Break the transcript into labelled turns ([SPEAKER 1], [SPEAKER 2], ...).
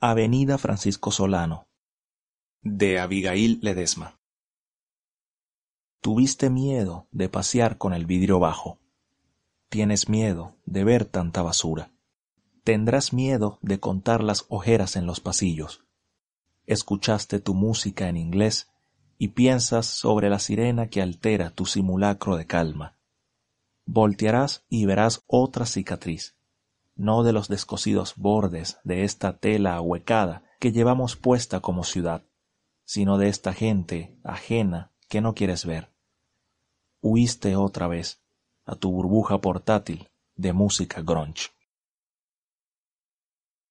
[SPEAKER 1] Avenida Francisco Solano. De Abigail Ledesma. Tuviste miedo de pasear con el vidrio bajo. Tienes miedo de ver tanta basura. Tendrás miedo de contar las ojeras en los pasillos. Escuchaste tu música en inglés y piensas sobre la sirena que altera tu simulacro de calma. Voltearás y verás otra cicatriz no de los descosidos bordes de esta tela ahuecada que llevamos puesta como ciudad, sino de esta gente ajena que no quieres ver. Huiste otra vez a tu burbuja portátil de música grunge.